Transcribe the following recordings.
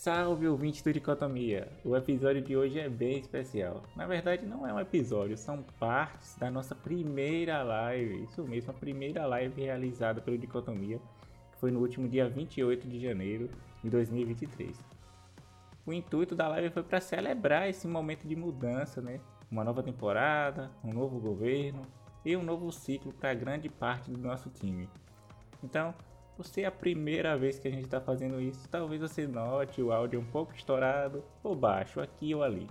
Salve ouvinte do Dicotomia! O episódio de hoje é bem especial. Na verdade, não é um episódio, são partes da nossa primeira live. Isso mesmo, a primeira live realizada pelo Dicotomia, que foi no último dia 28 de janeiro de 2023. O intuito da live foi para celebrar esse momento de mudança, né? Uma nova temporada, um novo governo e um novo ciclo para grande parte do nosso time. Então, por ser a primeira vez que a gente está fazendo isso, talvez você note o áudio um pouco estourado ou baixo aqui ou ali.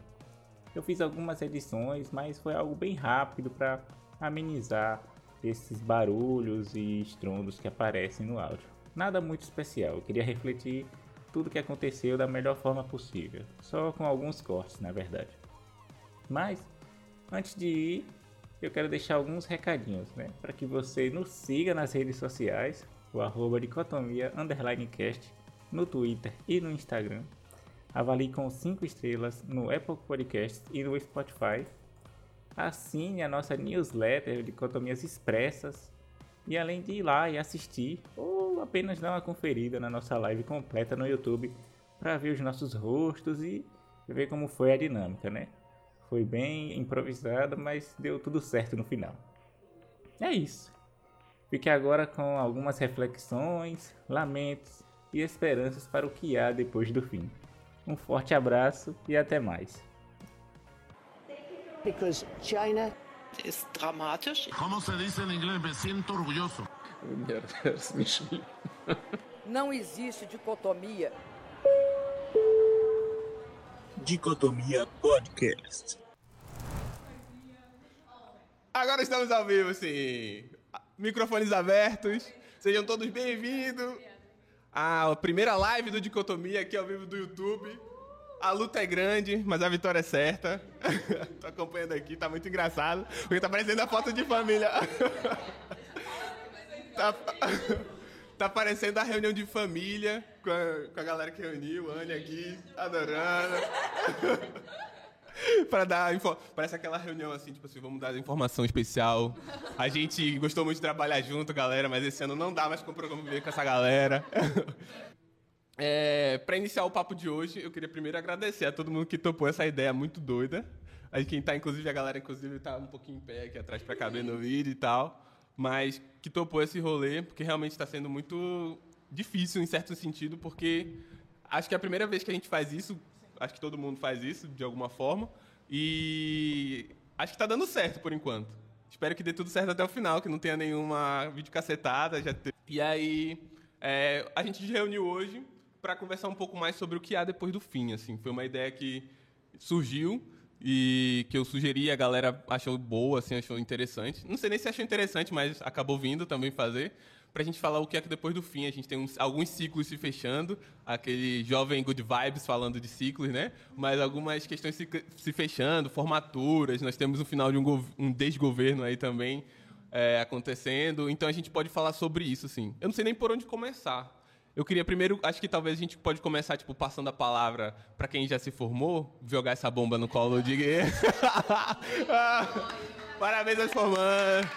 Eu fiz algumas edições, mas foi algo bem rápido para amenizar esses barulhos e estrondos que aparecem no áudio. Nada muito especial, eu queria refletir tudo que aconteceu da melhor forma possível, só com alguns cortes, na verdade. Mas, antes de ir, eu quero deixar alguns recadinhos, né? Para que você nos siga nas redes sociais, o arroba dicotomia underline cast no Twitter e no Instagram. Avalie com 5 estrelas no Apple Podcasts e no Spotify. Assine a nossa newsletter Dicotomias Expressas. E além de ir lá e assistir, ou apenas dar uma conferida na nossa live completa no YouTube para ver os nossos rostos e ver como foi a dinâmica, né? Foi bem improvisada, mas deu tudo certo no final. É isso. Fique agora com algumas reflexões, lamentos e esperanças para o que há depois do fim. Um forte abraço e até mais. Because China ist dramatisch. ¿Cómo se dice en inglés? Me siento orgulloso. Não existe dicotomia. Dicotomia Podcast. Agora estamos ao vivo, sim. Microfones abertos. Sejam todos bem-vindos à primeira live do Dicotomia aqui ao vivo do YouTube. A luta é grande, mas a vitória é certa. Tô acompanhando aqui, tá muito engraçado. Porque tá parecendo a foto de família. tá, tá parecendo a reunião de família com a, com a galera que reuniu, a Ania aqui, adorando. para dar info... Parece aquela reunião assim, tipo assim, vamos dar informação especial. A gente gostou muito de trabalhar junto, galera, mas esse ano não dá mais conviver com essa galera. É, para iniciar o papo de hoje, eu queria primeiro agradecer a todo mundo que topou essa ideia muito doida. A quem tá, inclusive, a galera, inclusive, tá um pouquinho em pé aqui atrás para caber no vídeo e tal. Mas que topou esse rolê, porque realmente está sendo muito difícil, em certo sentido, porque acho que é a primeira vez que a gente faz isso acho que todo mundo faz isso de alguma forma. E acho que está dando certo por enquanto. Espero que dê tudo certo até o final, que não tenha nenhuma videocacetada. Já te... E aí, é, a gente reuniu hoje para conversar um pouco mais sobre o que há depois do fim. Assim, foi uma ideia que surgiu e que eu sugeri, a galera achou boa, assim, achou interessante. Não sei nem se achou interessante, mas acabou vindo também fazer para a gente falar o que é que depois do fim. A gente tem uns, alguns ciclos se fechando, aquele jovem good vibes falando de ciclos, né? Mas algumas questões se, se fechando, formaturas, nós temos o final de um, um desgoverno aí também é, acontecendo. Então a gente pode falar sobre isso, sim. Eu não sei nem por onde começar. Eu queria primeiro, acho que talvez a gente pode começar, tipo, passando a palavra para quem já se formou, jogar essa bomba no colo de. Parabéns aos formandos!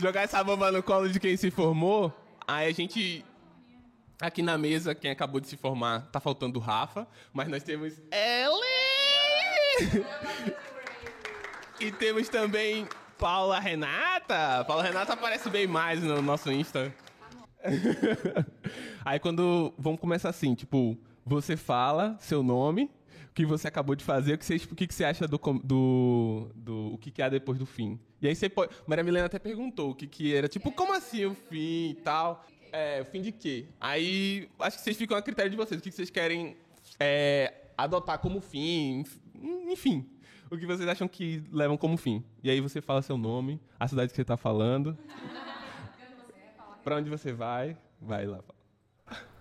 Jogar essa bomba no colo de quem se formou. Aí a gente. Aqui na mesa, quem acabou de se formar, tá faltando o Rafa, mas nós temos Ellen! e temos também Paula Renata. Paula Renata aparece bem mais no nosso Insta. Aí quando. Vamos começar assim, tipo, você fala seu nome, o que você acabou de fazer, o que você, o que você acha do, do, do o que, que há depois do fim. E aí você pode. Maria Milena até perguntou o que, que era, tipo, como assim o fim e tal? É, o fim de quê? Aí acho que vocês ficam a critério de vocês, o que, que vocês querem é, adotar como fim, enfim. O que vocês acham que levam como fim. E aí você fala seu nome, a cidade que você está falando. Pra onde você vai? Vai lá.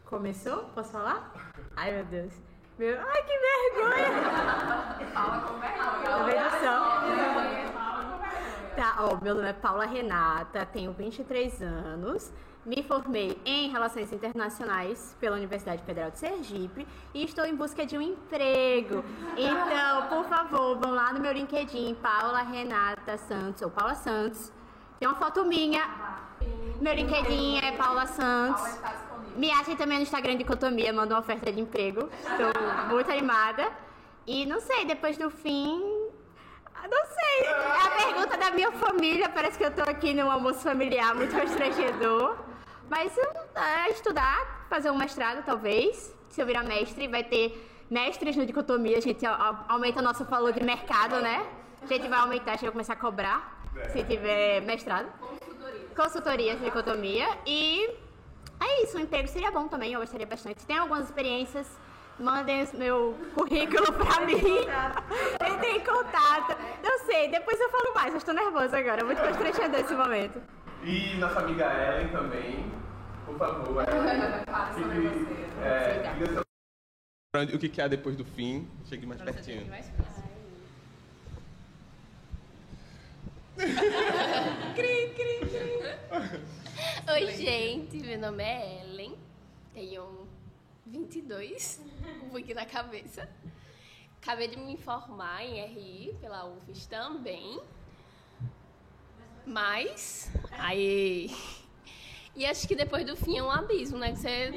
Começou? Posso falar? Ai, meu Deus. Meu... Ai, que vergonha! Fala com vergonha. Tá, ó, meu nome é Paula Renata, tenho 23 anos, me formei em Relações Internacionais pela Universidade Federal de Sergipe e estou em busca de um emprego. Então, por favor, vão lá no meu LinkedIn, Paula Renata Santos, ou Paula Santos. Tem uma foto minha. Meu LinkedIn é Paula Santos. Me achem também no Instagram de Dicotomia, manda uma oferta de emprego. Estou muito animada. E não sei, depois do fim. Não sei. É a pergunta da minha família. Parece que eu tô aqui num almoço familiar muito constrangedor. Mas é, estudar, fazer um mestrado, talvez. Se eu virar mestre, vai ter mestres no dicotomia. A gente aumenta o nosso valor de mercado, né? A gente vai aumentar, a gente vai começar a cobrar se tiver mestrado. Consultoria de dicotomia. E é isso, o emprego seria bom também, eu gostaria bastante. Tem algumas experiências, mandem meu currículo pra mim. Entrem em contato. Não sei, depois eu falo mais, eu estou nervosa agora, muito constrangedor esse momento. E nossa amiga Ellen também, por favor. Ellen. Fique, é, diga seu- o que, que há depois do fim. Chegue mais pertinho. Oi, gente. Meu nome é Ellen. Tenho 22. Fui aqui na cabeça. Acabei de me formar em RI pela UFES também. Mas. Aí. E acho que depois do fim é um abismo, né? Que você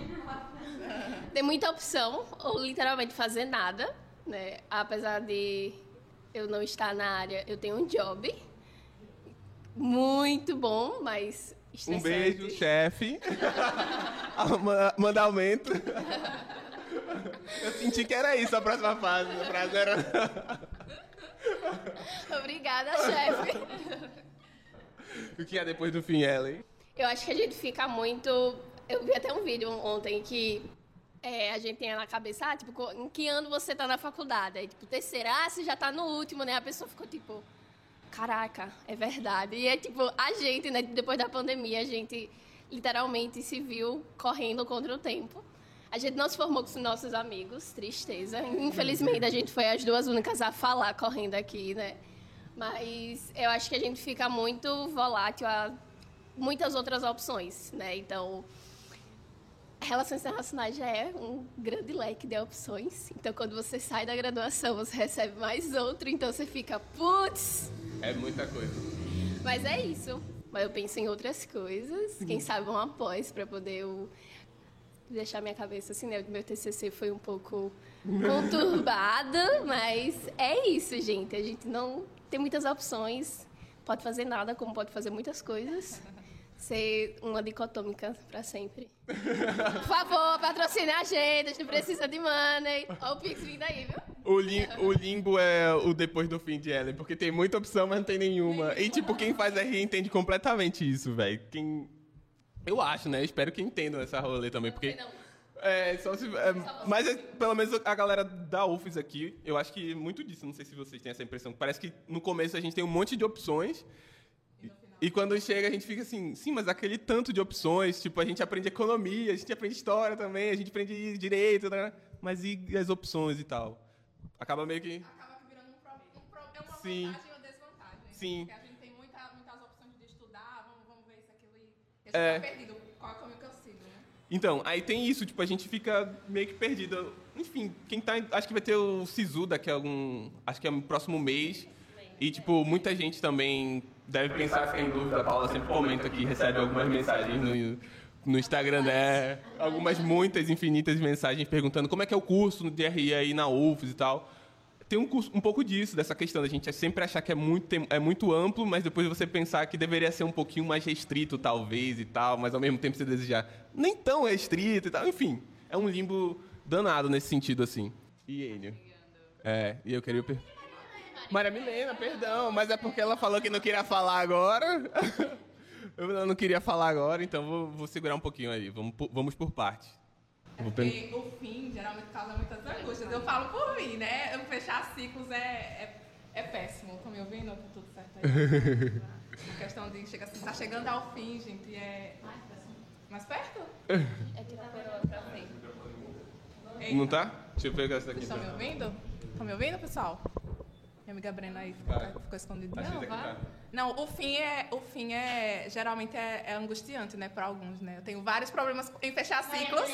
tem muita opção, ou literalmente fazer nada, né? Apesar de eu não estar na área, eu tenho um job. Muito bom, mas Um beijo, chefe. Ah, ma- Manda aumento. Eu senti que era isso a próxima fase. A frase era. Obrigada, chefe. O que há depois do fim, Ellen? Eu acho que a gente fica muito. Eu vi até um vídeo ontem que é, a gente tem na cabeça, ah, tipo, em que ano você tá na faculdade? Aí, tipo, terceira, ah, você já tá no último, né? A pessoa ficou tipo, caraca, é verdade. E é tipo, a gente, né, depois da pandemia, a gente literalmente se viu correndo contra o tempo. A gente não se formou com os nossos amigos, tristeza. Infelizmente, a gente foi as duas únicas a falar correndo aqui, né? Mas eu acho que a gente fica muito volátil a muitas outras opções, né? Então, relações internacionais já é um grande leque de opções. Então, quando você sai da graduação, você recebe mais outro, então você fica, putz, É muita coisa. mas é isso. Mas eu penso em outras coisas, quem sabe um após para poder eu deixar minha cabeça assim, né? Meu TCC foi um pouco conturbado, mas é isso, gente. A gente não tem muitas opções. Pode fazer nada, como pode fazer muitas coisas. Ser uma dicotômica para sempre. Por favor, patrocine a gente, a gente precisa de money. Olha o Pix vindo aí, viu? O, lim- o limbo é o depois do fim de Ellen, porque tem muita opção, mas não tem nenhuma. E, tipo, quem faz RI entende completamente isso, velho. Quem. Eu acho, né? Eu espero que entendam essa rolê também, porque. Não. É, só se. é, mas é, pelo menos a galera da UFES aqui, eu acho que muito disso, não sei se vocês têm essa impressão. Parece que no começo a gente tem um monte de opções. E quando chega, a gente fica assim, sim, mas aquele tanto de opções, tipo, a gente aprende economia, a gente aprende história também, a gente aprende direito, né? mas e as opções e tal? Acaba meio que. acaba que virando um, pro, um pro, é uma Sim. vantagem e uma desvantagem. Sim. Porque a gente tem muita, muitas opções de estudar, vamos, vamos ver isso, aquilo e a gente É. tá perdido. Qual é o caminho que eu sigo, né? Então, aí tem isso, tipo, a gente fica meio que perdido. Enfim, quem tá. Acho que vai ter o Sisu daqui a algum. Acho que é no próximo mês. E, tipo, muita gente também deve pensar, fica em dúvida. A Paula sempre comenta aqui, recebe algumas mensagens no, no Instagram dela. Algumas, muitas, infinitas mensagens perguntando como é que é o curso de RI aí na UFES e tal. Tem um, curso- um pouco disso, dessa questão da gente sempre achar que é muito, é muito amplo, mas depois você pensar que deveria ser um pouquinho mais restrito, talvez, e tal, mas ao mesmo tempo você desejar nem tão restrito e tal. Enfim, é um limbo danado nesse sentido, assim. E ele? É, e eu queria... Maria Milena, perdão, mas é porque ela falou que não queria falar agora. eu não queria falar agora, então vou, vou segurar um pouquinho aí. Vamos, por- vamos por parte. Pen- Porque o fim geralmente causa muitas angústias. Eu falo por mim, né? Eu fechar ciclos é, é, é péssimo. Estão me ouvindo? Tá tudo certo aí? A questão de chega assim, tá chegando ao fim, gente, é. Mais perto? É que tá pra frente. Não tá? Deixa eu pegar essa Vocês daqui. estão me ouvindo? Estão me ouvindo, pessoal? Minha amiga Brena aí ficou, Vai. ficou escondida. Não, tá. vai. Não, o fim é, o fim é geralmente é, é angustiante, né, para alguns, né? Eu tenho vários problemas em fechar ciclos.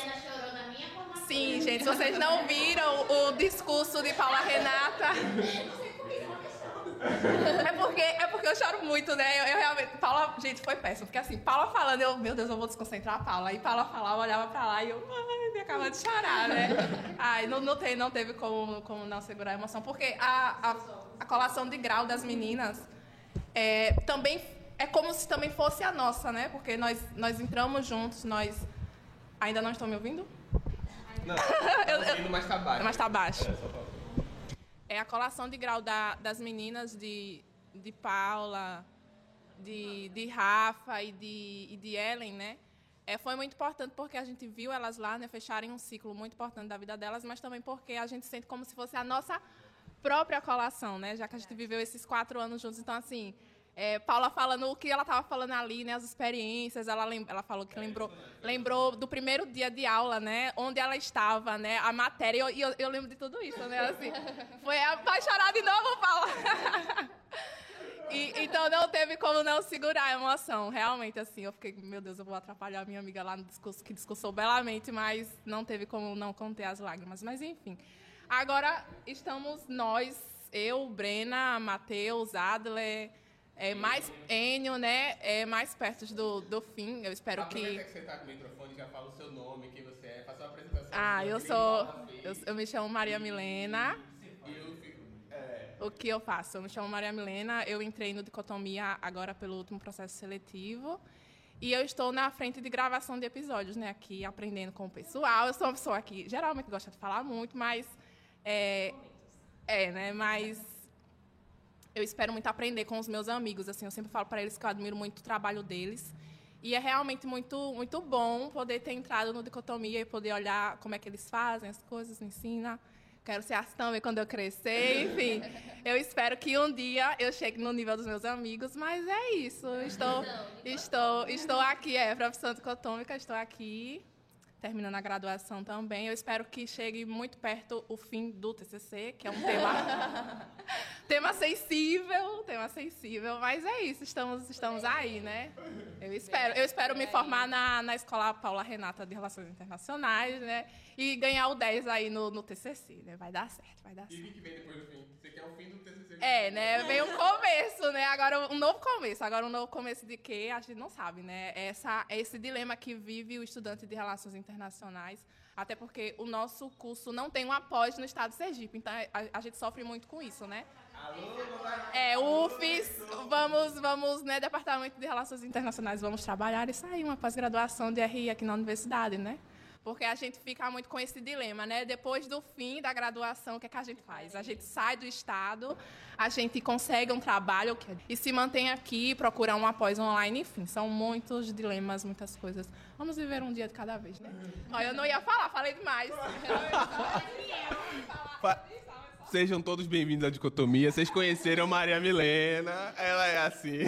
Sim, gente, se vocês não viram o discurso de Paula Renata, É porque, é porque eu choro muito, né? Eu, eu realmente. Paula, gente, foi péssimo. Porque assim, Paula falando, eu, meu Deus, eu vou desconcentrar a Paula. Aí Paula falava, eu olhava pra lá e eu, ai, me acaba de chorar, né? Ai, não, não, tem, não teve como, como não segurar a emoção. Porque a, a, a colação de grau das meninas é, também é como se também fosse a nossa, né? Porque nós, nós entramos juntos, nós. Ainda não estão me ouvindo? Não, Eu- tá ouvindo, mas tá baixo. Mas tá baixo. É, É a colação de grau da- das meninas de, de Paula, de, de Rafa e de, e de Ellen, né? É, foi muito importante porque a gente viu elas lá, né, fecharem um ciclo muito importante da vida delas, mas também porque a gente sente como se fosse a nossa própria colação, né? Já que a gente viveu esses quatro anos juntos. Então, assim, é, Paula falando o que ela estava falando ali, né? As experiências, ela, ela falou que lembrou, lembrou do primeiro dia de aula, né? Onde ela estava, né? A matéria, e eu, eu, eu lembro de tudo isso, né? Assim, foi vai de novo, Paula. E, então não teve como não segurar a emoção. Realmente, assim, eu fiquei, meu Deus, eu vou atrapalhar a minha amiga lá no discurso, que discursou belamente, mas não teve como não conter as lágrimas. Mas enfim. Agora estamos nós, eu, Brena, Matheus, Adler, é, mais Enio, né? É, mais perto do, do fim. Eu espero Aproveita que. que você tá com o microfone, já fala o seu nome, quem você é, faça uma apresentação. Ah, eu sou. Eu, eu me chamo Maria Milena. E eu fico. É, O que eu faço? Eu me chamo Maria Milena, eu entrei no Dicotomia agora pelo último processo seletivo. E eu estou na frente de gravação de episódios, né? Aqui aprendendo com o pessoal. Eu sou uma pessoa que geralmente gosta de falar muito, mas. É, é né? Mas. Eu espero muito aprender com os meus amigos. Assim, eu sempre falo para eles que eu admiro muito o trabalho deles. E é realmente muito, muito bom poder ter entrado no Dicotomia e poder olhar como é que eles fazem as coisas, ensina. Quero ser assim também quando eu crescer, enfim. Eu espero que um dia eu chegue no nível dos meus amigos, mas é isso. Estou, estou, estou aqui, é, profissão dicotômica, estou aqui, terminando a graduação também. Eu espero que chegue muito perto o fim do TCC, que é um tema, tema sensível, tema sensível, mas é isso, estamos, estamos aí, né? Eu espero, eu espero me formar na, na Escola Paula Renata de Relações Internacionais, né? E ganhar o 10 aí no, no TCC, né? Vai dar certo, vai dar E certo. o que vem depois do fim? Você quer o fim do TCC? É, né? Vem um começo, né? Agora um novo começo. Agora um novo começo de quê? A gente não sabe, né? Essa, esse dilema que vive o estudante de Relações Internacionais. Até porque o nosso curso não tem um após no estado de Sergipe. Então a, a gente sofre muito com isso, né? É, UFES, vamos, vamos, né, Departamento de Relações Internacionais, vamos trabalhar e sair uma pós-graduação de RI aqui na universidade, né? Porque a gente fica muito com esse dilema, né? Depois do fim da graduação, o que, é que a gente faz? A gente sai do Estado, a gente consegue um trabalho e se mantém aqui, procura um após online, enfim, são muitos dilemas, muitas coisas. Vamos viver um dia de cada vez, né? Olha, eu não ia falar, falei demais. Sejam todos bem-vindos à Dicotomia. Vocês conheceram Maria Milena. Ela é assim.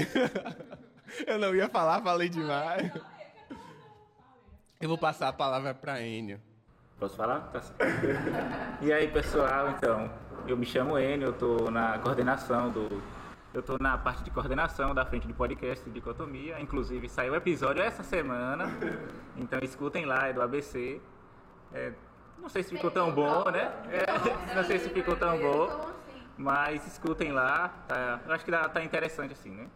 Eu não ia falar, falei demais. Eu vou passar a palavra para Enio. Posso falar? Tá. E aí, pessoal, então, eu me chamo Enio, eu tô na coordenação do... Eu tô na parte de coordenação da frente de podcast de Dicotomia, inclusive saiu o episódio essa semana, então escutem lá, é do ABC. É, não sei se ficou tão bom, né? É, não sei se ficou tão bom, mas escutem lá, tá, eu acho que dá- tá interessante assim, né?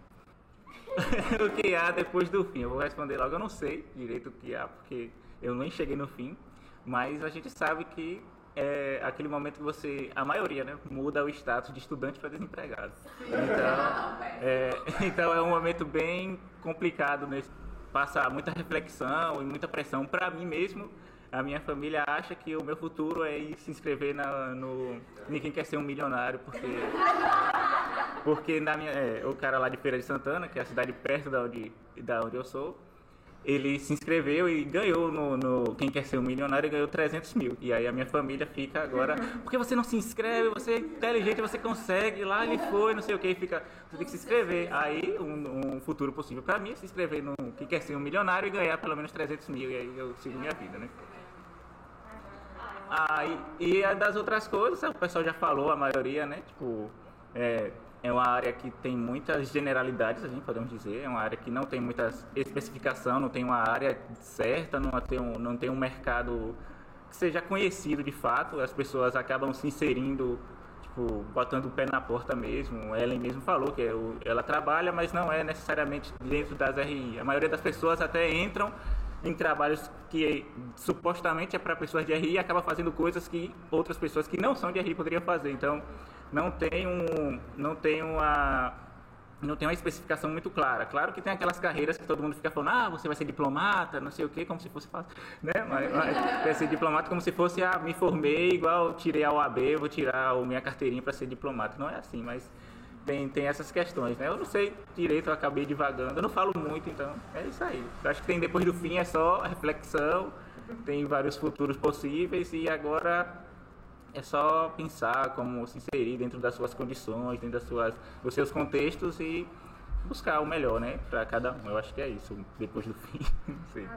o que há depois do fim? Eu vou responder logo, eu não sei direito o que há, porque eu nem cheguei no fim, mas a gente sabe que é aquele momento que você, a maioria, né, muda o status de estudante para desempregado. Então é, então é um momento bem complicado, nesse, passa muita reflexão e muita pressão para mim mesmo. A minha família acha que o meu futuro é ir se inscrever na, no Ninguém Quer Ser Um Milionário, porque porque na minha, é, o cara lá de Feira de Santana, que é a cidade perto da onde, da onde eu sou, ele se inscreveu e ganhou no, no Quem Quer Ser um Milionário e ganhou 300 mil. E aí a minha família fica agora, por que você não se inscreve? Você é inteligente, você consegue. Lá ele foi, não sei o que, fica, você tem que se inscrever. Aí um, um futuro possível para mim é se inscrever no Quem Quer Ser um Milionário e ganhar pelo menos 300 mil. E aí eu sigo minha vida, né? Ah, e, a das outras coisas, o pessoal já falou, a maioria, né? Tipo, é, é uma área que tem muitas generalidades, a gente podemos dizer. É uma área que não tem muita especificação, não tem uma área certa, não tem um, não tem um mercado que seja conhecido de fato. As pessoas acabam se inserindo tipo, botando o pé na porta mesmo. Ellen mesmo falou que é ela trabalha, mas não é necessariamente dentro das RI. A maioria das pessoas até entram em trabalhos que supostamente é para pessoas de RI e acaba fazendo coisas que outras pessoas que não são de RI poderiam fazer. Então, não tem um não tem uma não tem uma especificação muito clara. Claro que tem aquelas carreiras que todo mundo fica falando, ah, você vai ser diplomata, não sei o quê, como se fosse fácil, né? Mas, mas vai ser diplomata como se fosse, ah, me formei igual tirei a OAB, vou tirar a minha carteirinha para ser diplomata. Não é assim, mas tem, tem essas questões, né? Eu não sei direito, eu acabei divagando, eu não falo muito, então é isso aí. Eu acho que tem depois do fim é só reflexão, tem vários futuros possíveis e agora é só pensar como se inserir dentro das suas condições, dentro das suas, dos seus contextos e buscar o melhor, né, para cada um. Eu acho que é isso, depois do fim. Não sei.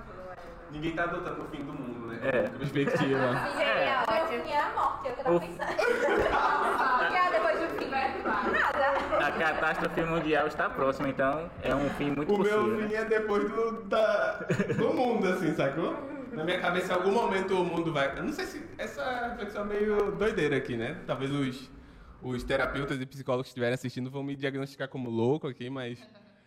Ninguém tá adotando o fim do mundo, né? É. Perspectiva. Seria ótimo. E a morte, é o que eu tava pensando. Depois catástrofe mundial está próxima, então é um fim muito O possível. meu né? fim é depois do, da, do mundo, assim, sacou? Na minha cabeça, em algum momento o mundo vai. Eu não sei se. Essa reflexão é meio doideira aqui, né? Talvez os, os terapeutas e psicólogos que estiverem assistindo vão me diagnosticar como louco aqui, mas.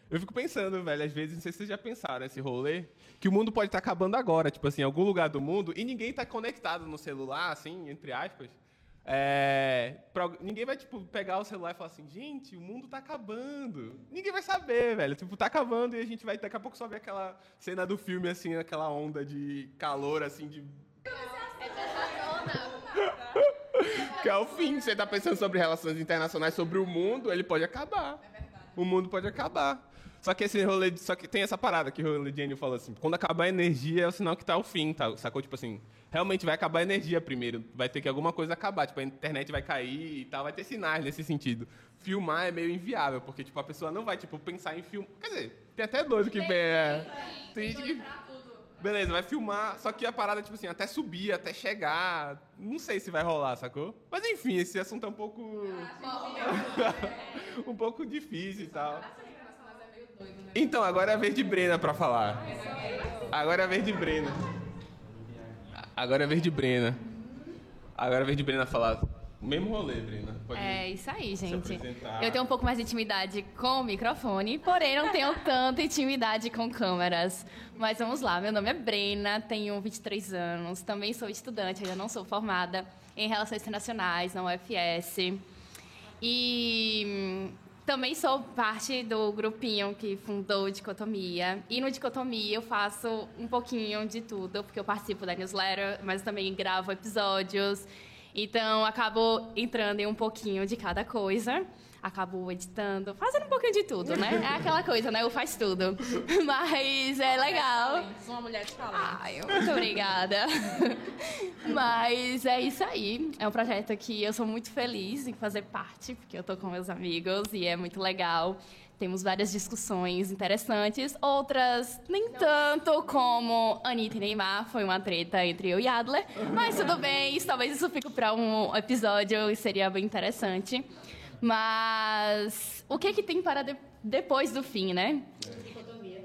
Eu fico pensando, velho, às vezes, não sei se vocês já pensaram esse rolê, que o mundo pode estar acabando agora, tipo assim, em algum lugar do mundo, e ninguém tá conectado no celular, assim, entre aspas. É, pra- ninguém vai, tipo, pegar o celular e falar assim, gente, o mundo tá acabando. Ninguém vai saber, velho. Tipo, tá acabando e a gente vai daqui a pouco só ver aquela cena do filme, assim, aquela onda de calor, assim, de. Que é o fim. Você tá pensando sobre relações internacionais, sobre o mundo, ele pode acabar. O mundo pode acabar. Só que esse rolê, de- só que tem essa parada que o rolê de Enio falou assim, quando acabar a energia é o sinal que tá o fim, tá? Sacou? Tipo assim, realmente vai acabar a energia primeiro, vai ter que alguma coisa acabar, tipo, a internet vai cair e tal, vai ter sinais nesse sentido. Filmar é meio inviável, porque tipo, a pessoa não vai, tipo, pensar em filme. Quer dizer, tem até doido que é, tem gente que Beleza, vai filmar, só que a parada, tipo assim, até subir, até chegar. Não sei se vai rolar, sacou? Mas enfim, esse assunto é um pouco. um pouco difícil e tal. Então, agora é a vez de Brena pra falar. Agora é a vez de Brena. Agora é a vez de Brena. Agora é a vez de Brena falar. O mesmo rolê, Brena. Pode É isso aí, gente. Eu tenho um pouco mais de intimidade com o microfone, porém não tenho tanta intimidade com câmeras. Mas vamos lá, meu nome é Brena, tenho 23 anos, também sou estudante, ainda não sou formada em Relações Internacionais na UFS. E também sou parte do grupinho que fundou Dicotomia. E no Dicotomia eu faço um pouquinho de tudo, porque eu participo da newsletter, mas também gravo episódios. Então, acabo entrando em um pouquinho de cada coisa. Acabo editando, fazendo um pouquinho de tudo, né? É aquela coisa, né? Eu faz tudo. Mas é legal. Uma mulher de talento. Ai, muito obrigada. Mas é isso aí. É um projeto que eu sou muito feliz em fazer parte, porque eu tô com meus amigos e é muito legal. Temos várias discussões interessantes, outras nem tanto, como Anitta e Neymar, foi uma treta entre eu e Adler. Mas tudo bem, talvez isso fique para um episódio e seria bem interessante. Mas o que que tem para de- depois do fim, né?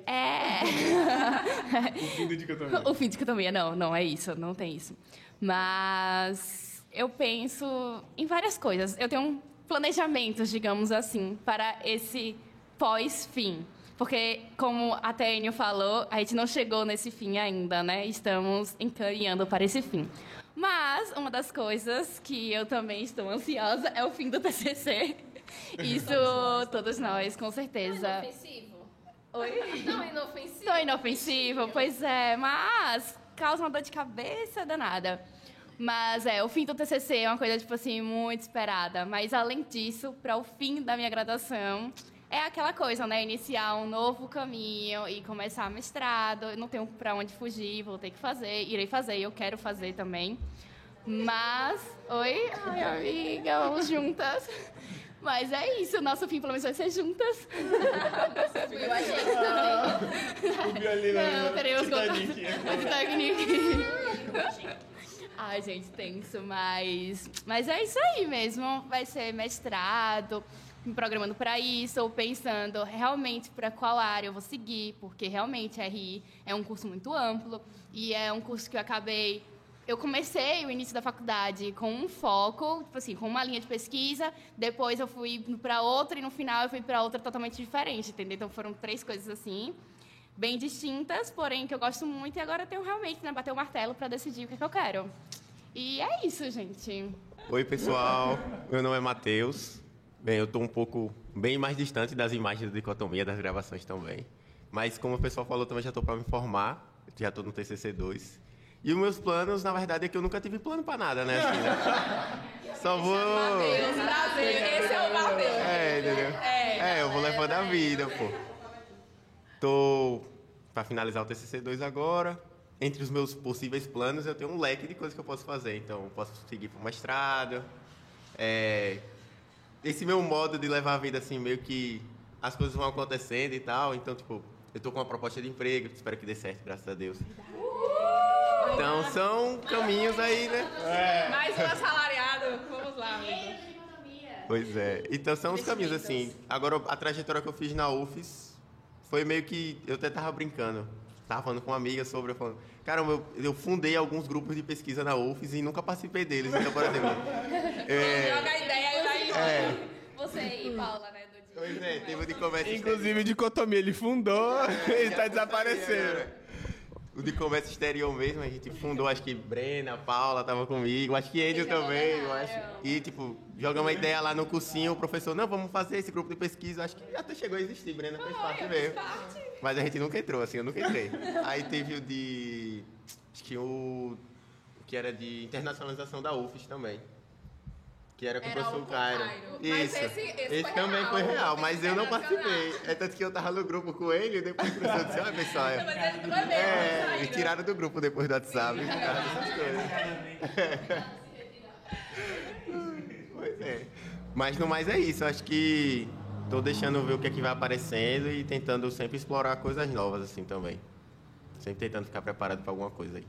É. O fim do dicotomia. O fim de dicotomia, não, não é isso, não tem isso. Mas eu penso em várias coisas. Eu tenho um planejamentos, digamos assim, para esse pós-fim. Porque, como a Tênio falou, a gente não chegou nesse fim ainda, né? Estamos encaminhando para esse fim. Mas uma das coisas que eu também estou ansiosa é o fim do TCC. Isso todos nós, com certeza. Inofensivo. Oi? Não, inofensivo. Tô inofensivo, pois é, mas causa uma dor de cabeça danada. Mas é, o fim do TCC é uma coisa, tipo assim, muito esperada. Mas além disso, para o fim da minha graduação, é aquela coisa, né? Iniciar um novo caminho e começar mestrado. Não tenho para onde fugir, vou ter que fazer. Irei fazer, e eu quero fazer também. Mas, oi, ai amiga, vamos juntas. Mas é isso, o nosso fim pelo menos vai ser juntas. Eu achei que também. O violino Não, teremos Titanic. Titanic. Ai, gente, tenso, mas. Mas é isso aí mesmo. Vai ser mestrado, me programando para isso, ou pensando realmente para qual área eu vou seguir, porque realmente RI é um curso muito amplo e é um curso que eu acabei. eu comecei o início da faculdade com um foco, tipo assim, com uma linha de pesquisa, depois eu fui para outra e no final eu fui para outra totalmente diferente, entendeu? Então foram três coisas assim, bem distintas, porém que eu gosto muito e agora eu tenho realmente, né, bater o martelo para decidir o que, é que eu quero. E é isso, gente. Oi, pessoal. Meu nome é Matheus. Bem, eu estou um pouco bem mais distante das imagens da dicotomia, das gravações também. Mas como o pessoal falou, também já estou para me formar. Já estou no TCC 2. E os meus planos, na verdade, é que eu nunca tive plano para nada, né? Assim, né? Só vou. Matheus, prazer. Esse é o Matheus. É, entendeu? É, eu vou levando a vida, pô. Tô para finalizar o TCC 2 agora. Entre os meus possíveis planos, eu tenho um leque de coisas que eu posso fazer. Então, eu posso seguir para o mestrado. É, esse meu modo de levar a vida assim, meio que as coisas vão acontecendo e tal. Então, tipo, eu tô com uma proposta de emprego, espero que dê certo, graças a Deus. Então, são caminhos aí, né? É. Mais um assalariado. Vamos lá, amigo. Pois é. Então, são os caminhos, assim. Agora, a trajetória que eu fiz na UFES foi meio que... Eu até tava brincando. Tava falando com uma amiga sobre... Eu falando, Caramba, eu, eu fundei alguns grupos de pesquisa na UFES e nunca participei deles. Então, por exemplo... É, É. Você e Paula, né, do Pois é, teve o de comércio Inclusive, dicotomia, ele fundou e está desaparecendo. O de comércio exterior mesmo, a gente fundou, acho que Brena, Paula tava comigo, acho que Angel também, eu acho. E, tipo, jogamos uma ideia lá no cursinho, o professor, não, vamos fazer esse grupo de pesquisa, acho que até chegou a existir, Brena fez parte mesmo. Mas a gente nunca entrou, assim, eu nunca entrei. Aí teve o de, acho que o, que era de internacionalização da UFES também. Que era com o Era professor o com Cairo. Cairo. Mas Isso. esse- esse foi também real, foi real, esse mas eu não participei. É tanto que eu tava no grupo com ele e depois o professor disse, olha pessoal, ele não é é, tiraram do grupo depois do WhatsApp causa dessas coisas. pois é. Mas no mais é isso, acho que tô deixando ver o que é que vai aparecendo e tentando sempre explorar coisas novas assim também. Sempre tentando ficar preparado para alguma coisa aí.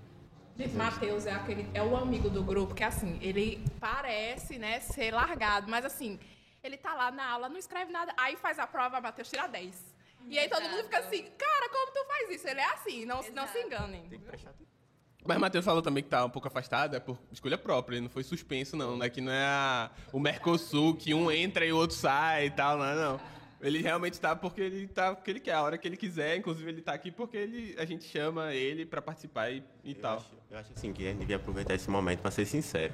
Matheus é aquele é o amigo do grupo que assim, ele parece, né, ser largado, mas assim, ele tá lá na aula, não escreve nada, aí faz a prova, Matheus tira 10. E aí todo mundo fica assim, cara, como tu faz isso? Ele é assim, não, não se enganem. Mas Matheus falou também que tá um pouco afastado, é por escolha própria, ele não foi suspenso, não. Não é que não é a- o Mercosul, que um entra e o outro sai e tal, não é não. Ele realmente tá porque ele tá porque ele quer, a hora que ele quiser. Inclusive, ele tá aqui porque ele, a gente chama ele pra participar e, e tal. Eu acho assim que a gente devia aproveitar esse momento para ser sincero.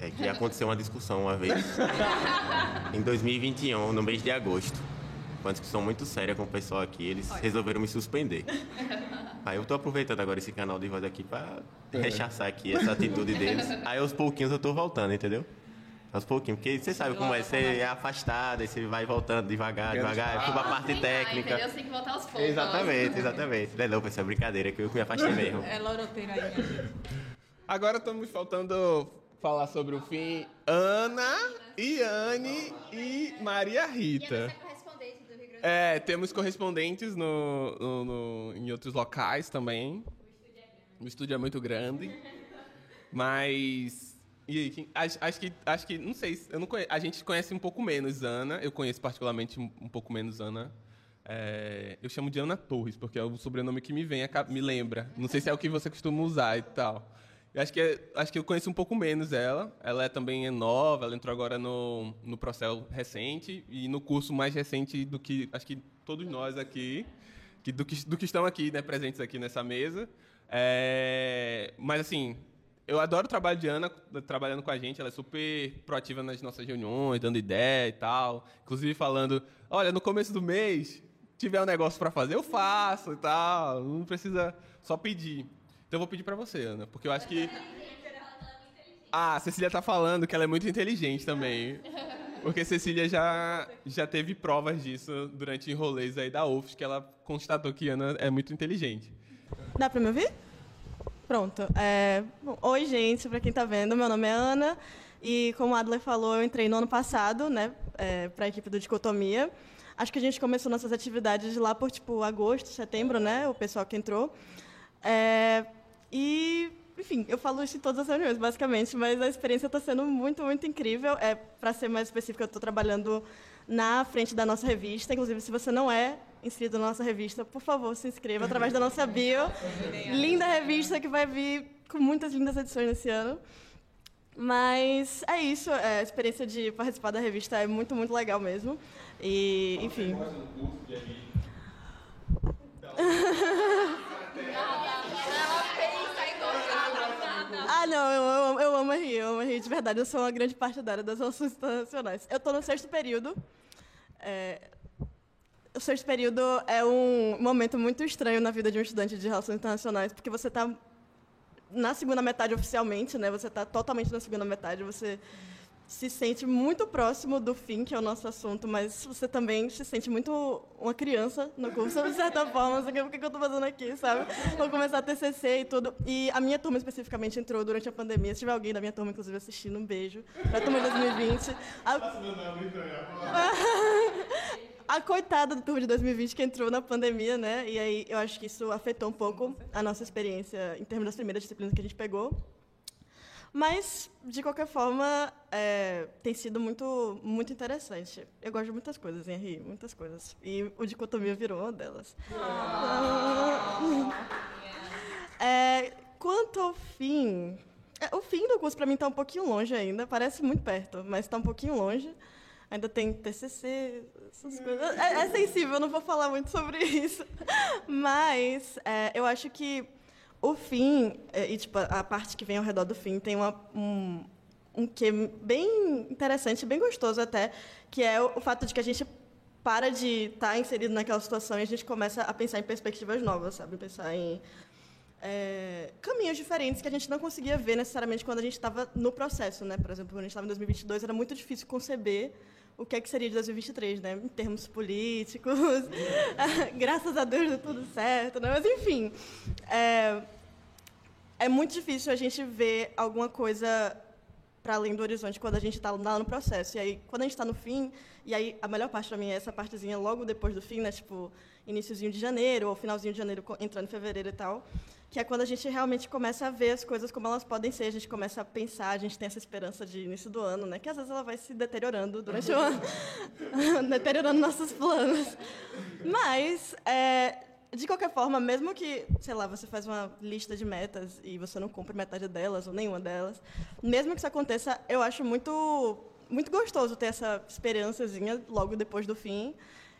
É que aconteceu uma discussão uma vez em 2021, no mês de agosto. Uma discussão muito séria com o pessoal aqui, eles resolveram me suspender. Aí eu tô aproveitando agora esse canal de voz aqui pra rechaçar aqui essa atitude deles. Aí aos pouquinhos eu tô voltando, entendeu? Aos pouquinhos, porque você sabe como é, você é afastado, aí você vai voltando devagar, devagar, fui pra parte técnica. Entendeu? Você tem que voltar aos poucos. Exatamente, exatamente. Não é não, pessoal, é brincadeira, que eu me afastei mesmo. É loroteira aí. gente. Agora estamos faltando falar sobre o fim Ana, Iane e Maria Rita. É, temos correspondentes no, no- no- em outros locais também. O estúdio é muito grande. Mas. E aí, quem- acho, acho que. Acho que. Não sei. Eu não a gente conhece um pouco menos Ana. Eu conheço particularmente um, pouco menos Ana. É, eu chamo de Ana Torres, porque é o sobrenome que me vem, me lembra. Não sei se é o que você costuma usar e tal. Eu acho que, é- acho que eu conheço um pouco menos ela. Ela é também é nova, ela entrou agora no, no processo recente e no curso mais recente do que acho que todos nós aqui, que do, que, do que estão aqui, né, presentes aqui nessa mesa. É, mas assim, eu adoro o trabalho de Ana trabalhando com a gente. Ela é super proativa nas nossas reuniões, dando ideia e tal. Inclusive falando, olha, no começo do mês, tiver um negócio para fazer, eu faço e tal. Não precisa só pedir. Então eu vou pedir para você, Ana, porque eu acho que ah, a Cecília tá falando que ela é muito inteligente também. Porque Cecília já, já teve provas disso durante rolês aí da UFS, que ela constatou que Ana é muito inteligente. Dá pra me ouvir? Pronto. É, bom, oi, gente, pra quem tá vendo, meu nome é Ana. E como a Adler falou, eu entrei no ano passado, né, é, pra equipe do Dicotomia. Acho que a gente começou nossas atividades lá por, tipo, agosto, setembro, né, o pessoal que entrou. É, e, enfim, eu falo isso em todas as reuniões, basicamente, mas a experiência está sendo muito, muito incrível. É, para ser mais específica, eu estou trabalhando na frente da nossa revista. Inclusive, se você não é inscrito na nossa revista, por favor, se inscreva através da nossa bio. Linda revista que vai vir com muitas lindas edições nesse ano. Mas é isso, é, a experiência de participar da revista é muito, muito legal mesmo. E, enfim. Ah, não, eu, amo- eu amo a rir, eu amo a rir de verdade. Eu sou uma grande partidária das relações internacionais. Eu estou no sexto período. É, o sexto período é um momento muito estranho na vida de um estudante de relações internacionais, porque você está na segunda metade oficialmente, né? Você está totalmente na segunda metade. Você se sente muito próximo do fim, que é o nosso assunto, mas você também se sente muito uma criança no curso, de certa forma. Você o que eu estou fazendo aqui, sabe? Vou começar a TCC e tudo. E a minha turma especificamente entrou durante a pandemia. Se tiver alguém da minha turma, inclusive, assistindo, um beijo. Pra turma de 2020. A... a coitada da turma de 2020 que entrou na pandemia, né? E aí eu acho que isso afetou um pouco a nossa experiência em termos das primeiras disciplinas que a gente pegou. Mas, de qualquer forma, é, tem sido muito, muito interessante. Eu gosto de muitas coisas em RI, muitas coisas. E o Dicotomia virou uma delas. É, quanto ao fim... é, o fim do curso, para mim, está um pouquinho longe ainda. Parece muito perto, mas está um pouquinho longe. Ainda tem TCC, essas coisas. É, é sensível, não vou falar muito sobre isso. Mas é, eu acho que o fim, é, e tipo, a parte que vem ao redor do fim, tem uma, um, um quê bem interessante, bem gostoso até, que é o, o fato de que a gente para de estar inserido naquela situação e a gente começa a pensar em perspectivas novas, sabe? Pensar em é, caminhos diferentes que a gente não conseguia ver necessariamente quando a gente estava no processo, né? Por exemplo, quando a gente estava em 2022, era muito difícil conceber o que é que seria de 2023, né? Em termos políticos. Graças a Deus deu tudo certo, né? Mas enfim, é, é muito difícil a gente ver alguma coisa para além do horizonte quando a gente está lá no processo. E aí, quando a gente está no fim, e aí a melhor parte para mim é essa partezinha logo depois do fim, né? Tipo, iníciozinho de janeiro ou finalzinho de janeiro, entrando em fevereiro e tal, que é quando a gente realmente começa a ver as coisas como elas podem ser, a gente começa a pensar, a gente tem essa esperança de início do ano, né? Que às vezes ela vai se deteriorando durante o ano, deteriorando nossos planos. Mas, é, de qualquer forma, mesmo que, sei lá, você faz uma lista de metas e você não cumpre metade delas ou nenhuma delas, mesmo que isso aconteça, eu acho muito muito gostoso ter essa esperançazinha logo depois do fim.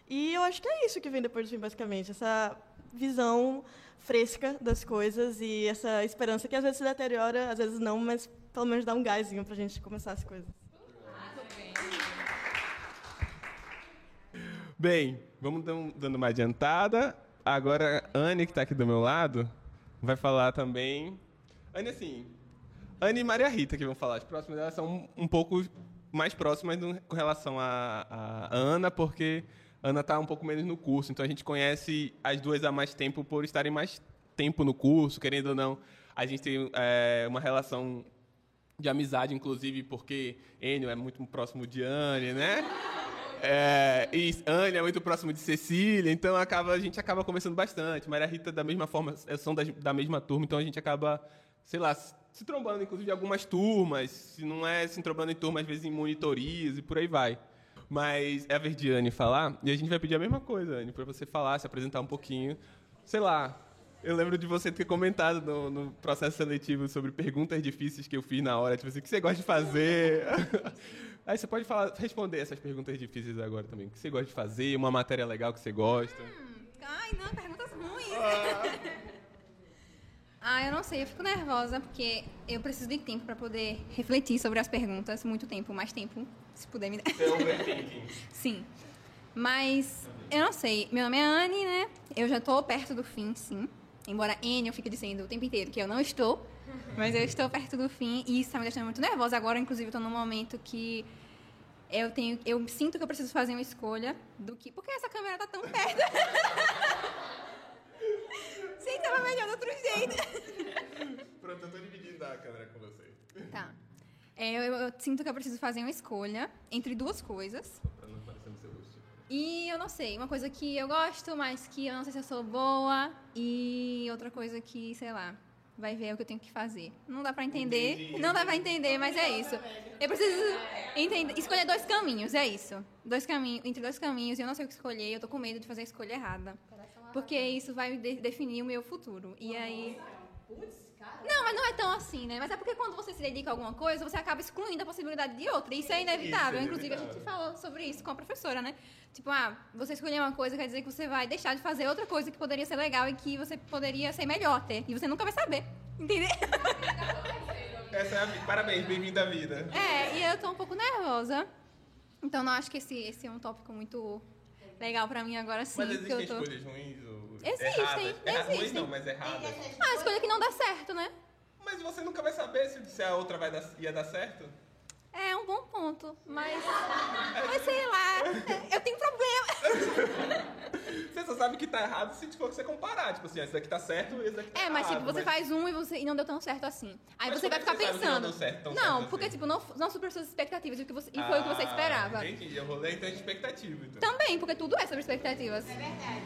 E eu acho que é isso que vem depois do fim, basicamente, essa visão fresca das coisas e essa esperança que às vezes se deteriora, às vezes não, mas pelo menos dá um gásinho pra gente começar as coisas. Bem, vamos dando uma adiantada. Agora, a Anne, que está aqui do meu lado, vai falar também. Anne, assim. Anne e Maria Rita, que vão falar. As próximas delas são um, pouco mais próximas com relação a, a Ana, porque a Ana está um pouco menos no curso. Então, a gente conhece as duas há mais tempo por estarem mais tempo no curso, querendo ou não. A gente tem é, uma relação de amizade, inclusive, porque Enio é muito próximo de Anne, né? É, e Anne é muito próximo de Cecília, então acaba, a gente acaba conversando bastante. Maria Rita, da mesma forma, eh, são das- da mesma turma, então a gente acaba, sei lá, se trombando, inclusive, em algumas turmas. Se não é se trombando em turmas, às vezes em monitorias e por aí vai. Mas é a vez de Anne falar, e a gente vai pedir a mesma coisa, Anne, para você falar, se apresentar um pouquinho. Sei lá, eu lembro de você ter comentado no, no processo seletivo sobre perguntas difíceis que eu fiz na hora, tipo assim, o que você gosta de fazer? Aí você pode falar, responder essas perguntas difíceis agora também. O que você gosta de fazer? Uma matéria legal que você gosta? Ai, não, perguntas ruins. ah, eu não sei, eu fico nervosa porque eu preciso de tempo para poder refletir sobre as perguntas, muito tempo, mais tempo, se puder me dar. Sim. Mas eu não sei, meu nome é Anne, né? Eu já tô perto do fim, sim. Embora N eu fique dizendo o tempo inteiro que eu não estou, mas eu estou perto do fim e isso tá me deixando muito nervosa. Agora, inclusive, eu tô num momento que eu tenho, eu sinto que eu preciso fazer uma escolha do que, porque essa câmera tá tão perto. Sim, tava melhor do outro jeito. Pronto, eu tô dividindo a câmera com você. Tá. É, eu, eu sinto que eu preciso fazer uma escolha entre duas coisas. Pra não aparecer no seu rosto. E eu não sei, uma coisa que eu gosto, mas que eu não sei se eu sou boa. E outra coisa que, sei lá, vai ver o que eu tenho que fazer. Não dá pra entender, Entendi. não dá pra entender, mas é isso. Eu preciso entender, escolher dois caminhos, é isso. Dois caminhos, entre dois caminhos, e eu não sei o que escolher, eu tô com medo de fazer a escolha errada. Porque isso vai de definir o meu futuro. E aí... Não, mas não é tão assim, né? Mas é porque quando você se dedica a alguma coisa, você acaba excluindo a possibilidade de outra. Isso é inevitável. Isso é Inclusive, inevitável. a gente falou sobre isso com a professora, né? Tipo, ah, você escolher uma coisa quer dizer que você vai deixar de fazer outra coisa que poderia ser legal e que você poderia ser melhor até. E você nunca vai saber. Entendeu? Essa é a... Parabéns, bem-vinda à vida. É, e eu tô um pouco nervosa. Então, não acho que esse, esse é um tópico muito legal pra mim agora sim. Mas existem tô... escolhas ruins ou Existem, erradas? existem. Ruins não, mas erradas. Ah, escolha que não dá certo, né? Mas você nunca vai saber se, se a outra vai dar, ia dar certo? É um bom ponto, mas. Mas sei lá, eu tenho problema. Você só sabe que tá errado se for você comparar. Tipo assim, esse daqui tá certo e esse daqui tá É, mas errado, tipo, você mas... faz um e, você, e não deu tão certo assim. Aí Mas você vai é ficar você sabe que não pensando. deu certo, tão não, certo porque assim? tipo, não, não superou suas expectativas e, o que você, e foi o que você esperava. Ah, entendi. Eu rolei então de expectativa. Então. Também, porque tudo é sobre expectativas. É verdade.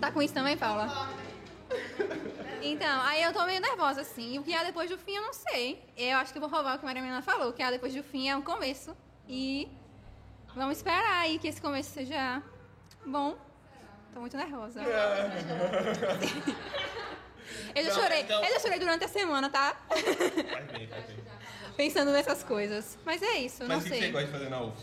Tá com isso também, Paula? Então, aí eu tô meio nervosa, assim. E o que há depois do fim, eu não sei. Eu acho que eu vou roubar o que a Maria falou. O que há depois do fim é um começo. E vamos esperar aí que esse começo seja bom. Tô muito nervosa. Eu já Não, chorei. então- Eu já chorei durante a semana, tá? Faz bem, faz bem. Pensando nessas coisas. Mas é isso, eu Mas não o que sei. você gosta de fazer na UFS?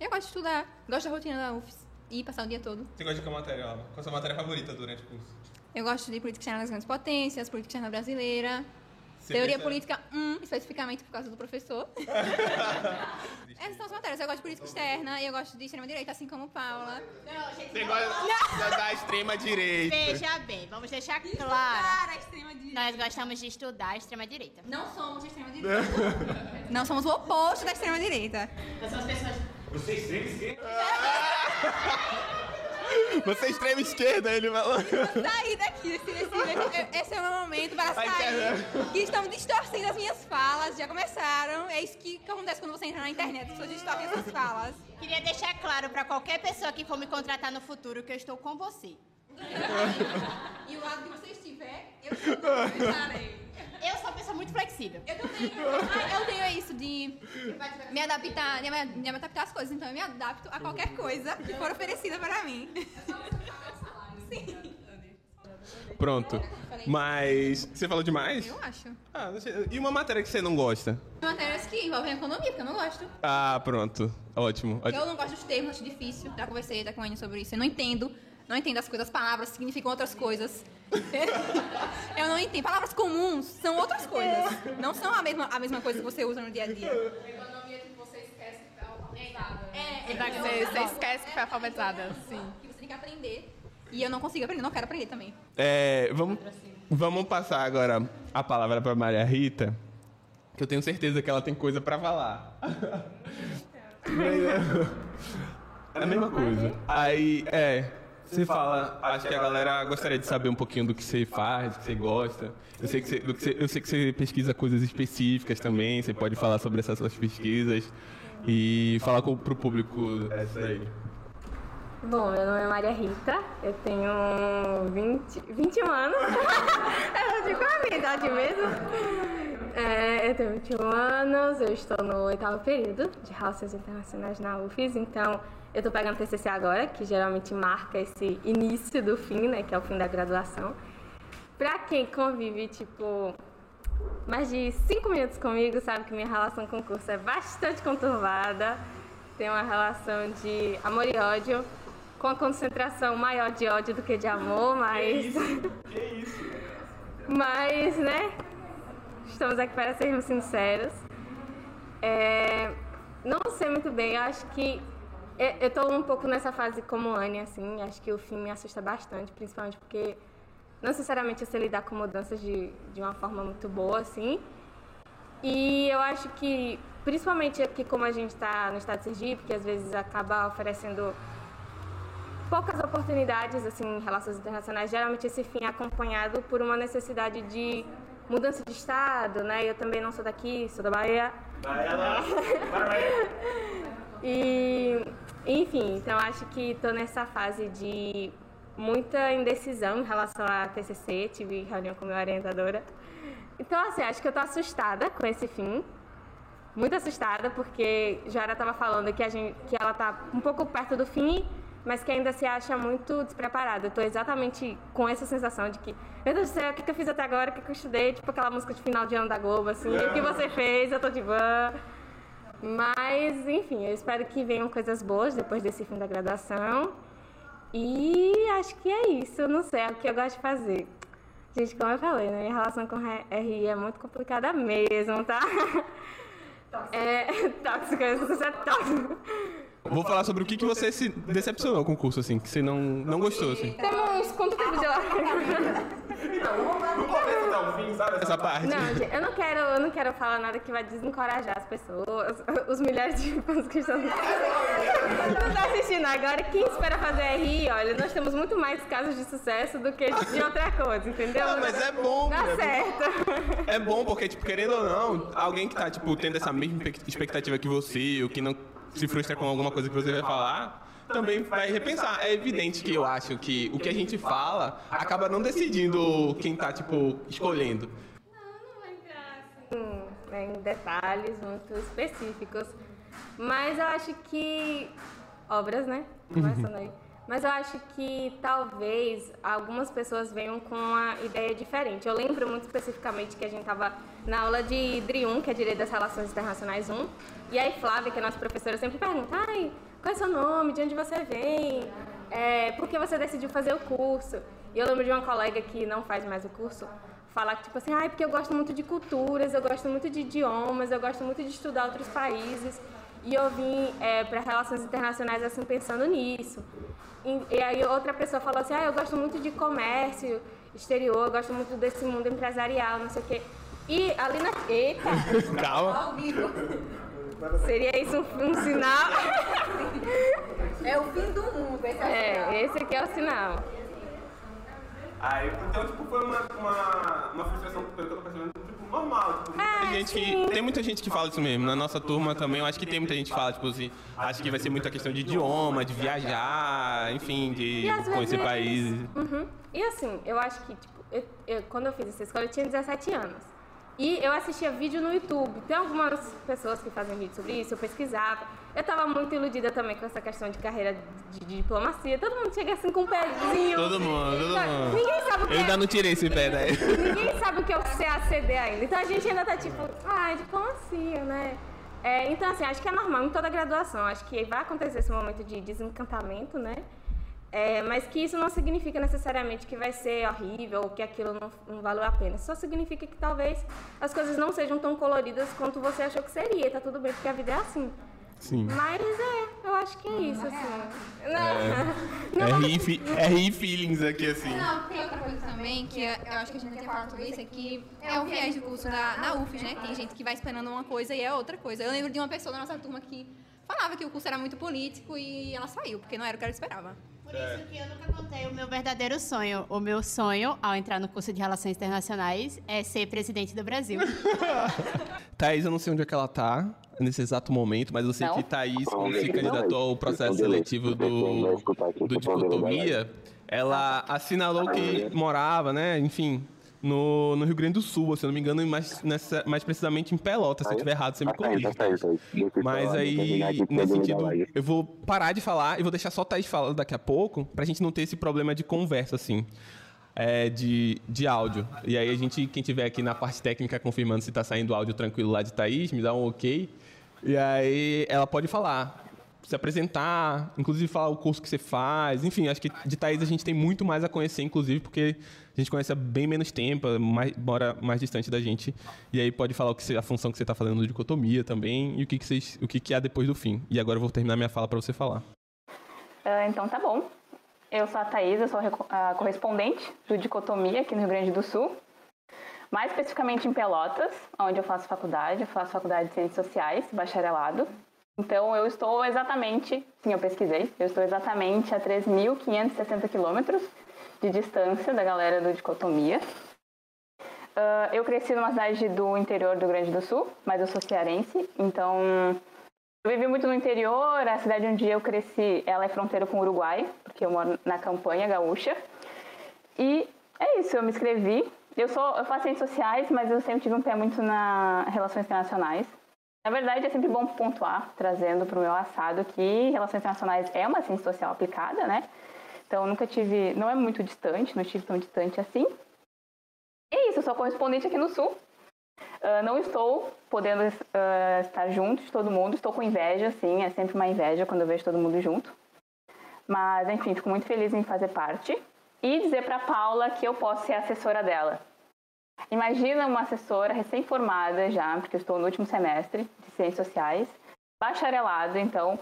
Eu gosto de estudar. Gosto da rotina da UFS. E passar o dia todo. Você gosta de qual matéria, Alba? Qual a sua matéria favorita durante o curso? Eu gosto de política externa das grandes potências, política externa brasileira. Você teoria pensa- política 1, especificamente por causa do professor. Essas são as matérias. Eu gosto de política externa e eu gosto de extrema-direita, assim como Paula. Você gosta da extrema-direita. Veja bem, vamos deixar claro. Estudar a extrema-direita. Nós gostamos de estudar a extrema-direita. Não somos de extrema-direita. Não somos o oposto da extrema-direita. Nós somos pessoas. Você é extrema esquerda? Você é extrema esquerda, ele falou. Sair daqui, esse, esse, esse é o meu momento para Ai, sair. Que estão distorcendo as minhas falas, já começaram. É isso que acontece quando você entra na internet, as pessoas distorcem as suas falas. Queria deixar claro pra qualquer pessoa que for me contratar no futuro que eu estou com você. E o lado que você estiver, eu estarei. Eu sou uma pessoa muito flexível. Eu também. Ah, eu tenho isso de me adaptar, de me, de me adaptar às coisas. Então eu me adapto a qualquer coisa que for oferecida para mim. Sim. Pronto. Mas você falou demais? Eu acho. Ah, não sei. E uma matéria que você não gosta? Matérias que envolvem economia, porque eu não gosto. Ah, pronto. Ótimo. Porque eu não gosto dos termos, acho difícil. Já conversei já com a Anne sobre isso. Eu não entendo. Não entendo as coisas, as palavras significam outras coisas. eu não entendo. Palavras comuns são outras coisas. Não são a mesma, a mesma coisa que você usa no dia a dia. Economia que você esquece que foi alfabetizada. É, Exato, você, você esquece que foi alfabetizada, sim. Que você tem que aprender. E eu não consigo aprender, não quero aprender também. É, vamos, vamos passar agora a palavra para Maria Rita, que eu tenho certeza que ela tem coisa para falar. É a mesma coisa. Aí, é, você fala, acho que a galera gostaria de saber um pouquinho do que você faz, do que você gosta. Eu sei que você, que você- eu sei que você pesquisa coisas específicas também, você pode falar sobre essas suas pesquisas e falar com, pro público essa aí. Bom, meu nome é Maria Rita, eu tenho 20, 21 anos. eu digo a minha idade mesmo. É, eu tenho 21 anos, eu estou no oitavo período de Relações Internacionais na UFES, então eu estou pegando TCC agora, que geralmente marca esse início do fim, né, que é o fim da graduação. Pra quem convive, tipo, mais de 5 minutos comigo, sabe que minha relação com o curso é bastante conturbada. Tem uma relação de amor e ódio, com a concentração maior de ódio do que de amor, mas. Que isso? Mas, né? Estamos aqui para sermos sinceros. É, não sei muito bem, eu acho que. Eu tô um pouco nessa fase como Anne, assim. Acho que o fim me assusta bastante, principalmente porque não necessariamente eu sei lidar com mudanças de, de uma forma muito boa, assim. E eu acho que, principalmente aqui como a gente está no estado de Sergipe, que às vezes acaba oferecendo poucas oportunidades assim em relações internacionais, geralmente esse fim é acompanhado por uma necessidade de mudança de estado, né? Eu também não sou daqui, sou da Bahia. E, enfim, então acho que estou nessa fase de muita indecisão em relação à TCC, tive reunião com minha orientadora. Então, assim, acho que eu tô assustada com esse fim. Muito assustada, porque Jara estava falando que, a gente, que ela tá um pouco perto do fim, mas que ainda se acha muito despreparada. Eu tô exatamente com essa sensação de que, meu Deus do céu, o que, que eu fiz até agora, o que, que eu estudei, tipo aquela música de final de ano da Globo, assim, o que você fez, eu tô de van. Mas, enfim, eu espero que venham coisas boas depois desse fim da graduação. E acho que é isso, não sei, é o que eu gosto de fazer. Gente, como eu falei, né? Minha relação com RI é muito complicada mesmo, tá? Tóxico. É, tóxico, isso é tóxico. Vou falar sobre o que, que você se decepcionou com o curso, assim, que você não, não gostou, assim. Temos quanto tempo de lá? Não começa até o fim, sabe? Essa parte. Não, gente, eu não quero, eu não quero falar nada que vai desencorajar as pessoas, os milhares de fãs que estão nos tá assistindo agora. Quem espera fazer RI, olha, nós temos muito mais casos de sucesso do que de outra coisa, entendeu? Ah, mas é bom, Dá né? certo. É bom porque, tipo, querendo ou não, alguém que tá, tipo, tendo essa mesma expectativa que você, ou que não se frustra com alguma coisa que você vai falar, também vai repensar. É evidente que eu acho que o que a gente fala acaba não decidindo quem tá, tipo, escolhendo. Hum, em detalhes muito específicos. Mas eu acho que. Obras, né? Começando aí. Mas eu acho que talvez algumas pessoas venham com uma ideia diferente. Eu lembro muito especificamente que a gente estava na aula de DRI 1, que é Direito das Relações Internacionais 1, e aí Flávia, que é nossa professora, sempre pergunta, ai, qual é seu nome, de onde você vem, é, por que você decidiu fazer o curso? E eu lembro de uma colega que não faz mais o curso, falar que tipo assim, ai, porque eu gosto muito de culturas, eu gosto muito de idiomas, eu gosto muito de estudar outros países. E eu vim é, para relações internacionais assim pensando nisso. E, e, aí outra pessoa falou assim, ah, eu gosto muito de comércio exterior, eu gosto muito desse mundo empresarial, não sei o quê. E ali na... Eita! Calma. Ao vivo. Seria isso um, um sinal? É o fim do mundo, esse é o É, sinal. esse aqui é o sinal. Aí, então, tipo, foi uma, uma, uma frustração, que eu tô percebendo, tipo, normal. Tipo, Ah, tem, gente que, tem muita gente que fala isso mesmo. Na nossa turma também, eu acho que tem muita gente que fala, tipo assim, acho que vai ser muita questão de idioma, de viajar, enfim, de conhecer países. Uhum. E assim, eu acho que, tipo, eu- eu- quando eu fiz essa escola, eu tinha 17 anos. E eu assistia vídeo no YouTube. Tem algumas pessoas que fazem vídeo sobre isso, eu pesquisava. Eu tava muito iludida também com essa questão de carreira de, de diplomacia. Todo mundo chega assim com um pezinho. Todo mundo, todo Sabe? mundo. Ninguém sabe o que Eu é. ainda não tirei esse pé daí. Ninguém sabe o que é o CACD ainda. Então a gente ainda tá tipo, ai, diplomacia, né? É, então, assim, acho que é normal em toda graduação. Acho que vai acontecer esse momento de desencantamento, né? É, mas que isso não significa necessariamente que vai ser horrível ou que aquilo não, não valeu a pena. Só significa que talvez as coisas não sejam tão coloridas quanto você achou que seria. Tá tudo bem, porque a vida é assim. Sim. Mas é, eu acho que é isso, assim. Não, É, RI, fi- RI feelings aqui, assim. Não, tem outra coisa também que eu eu acho que a gente não tinha falado sobre isso, é que é o viés do curso da, na UFES, né? Tem gente que vai esperando uma coisa e é outra coisa. Eu lembro de uma pessoa da nossa turma que falava que o curso era muito político e ela saiu, porque não era o que ela esperava. Por isso que eu nunca contei o meu verdadeiro sonho. O meu sonho, ao entrar no curso de Relações Internacionais, é ser presidente do Brasil. Thaís, eu não sei onde é que ela tá nesse exato momento, mas eu sei Não? que Thaís, quando se candidatou ao processo seletivo do, do Dicotomia, ela assinalou que morava, né, enfim, no, no Rio Grande do Sul, se eu não me engano, mais, nessa, mais precisamente em Pelotas. Se eu estiver errado, você me corrige. Thaís. Mas aí, nesse sentido, eu vou parar de falar e vou deixar só a Thaís falando daqui a pouco, pra gente não ter esse problema de conversa, assim. é, de, de áudio. E aí a gente, quem tiver aqui na parte técnica confirmando se tá saindo áudio tranquilo lá de Thaís, me dá um ok. E aí ela pode falar, se apresentar, inclusive falar o curso que você faz. Enfim, acho que de Thaís a gente tem muito mais a conhecer, inclusive, porque a gente conhece há bem menos tempo, mais, mora mais distante da gente. E aí pode falar o que a função que você está fazendo no dicotomia também e o que, que, vocês, o que, que há depois do fim. E agora eu vou terminar minha fala para você falar. Ah, então tá bom. Eu sou a Thaís, eu sou a correspondente do Dicotomia aqui no Rio Grande do Sul. Mais especificamente em Pelotas, onde eu faço faculdade, eu faço faculdade de Ciências Sociais, bacharelado. Então eu estou exatamente, sim, eu pesquisei, eu estou exatamente a 3.560 quilômetros de distância da galera do Dicotomia. Ah, eu cresci numa cidade do interior do Grande do Sul, mas eu sou cearense, então eu vivi muito no interior, a cidade onde eu cresci, ela é fronteira com o Uruguai, porque que eu moro na campanha gaúcha. E é isso, eu me inscrevi. Eu sou, eu faço ciências sociais, mas eu sempre tive um pé muito na relações internacionais. Na verdade, é sempre bom pontuar, trazendo para o meu assado que relações internacionais é uma ciência social aplicada, né? Então, nunca tive, não é muito distante, não estive tão distante assim. É isso, eu sou correspondente aqui no Sul. Uh, não estou podendo uh, estar junto de todo mundo, estou com inveja, sim, é sempre uma inveja quando eu vejo todo mundo junto. Mas, enfim, fico muito feliz em fazer parte e dizer para Paula que eu posso ser assessora dela. Imagina uma assessora recém-formada já, porque eu estou no último semestre de Ciências Sociais, bacharelado, então,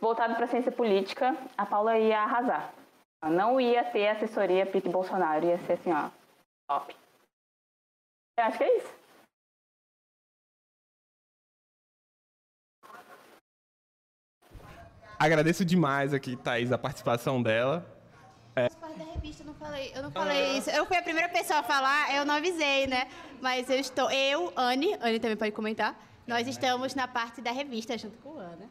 voltado para ciência política, a Paula ia arrasar. Não ia ter assessoria Pique Bolsonaro, ia ser assim, ó, top. Eu acho que é isso. Agradeço demais aqui, Thaís, a participação dela. É. da revista, eu não falei, eu não falei isso. Eu fui a primeira pessoa a falar, eu não avisei, né? Mas eu estou, eu, Anne, Anne também pode comentar, nós estamos na parte da revista junto com a Ana.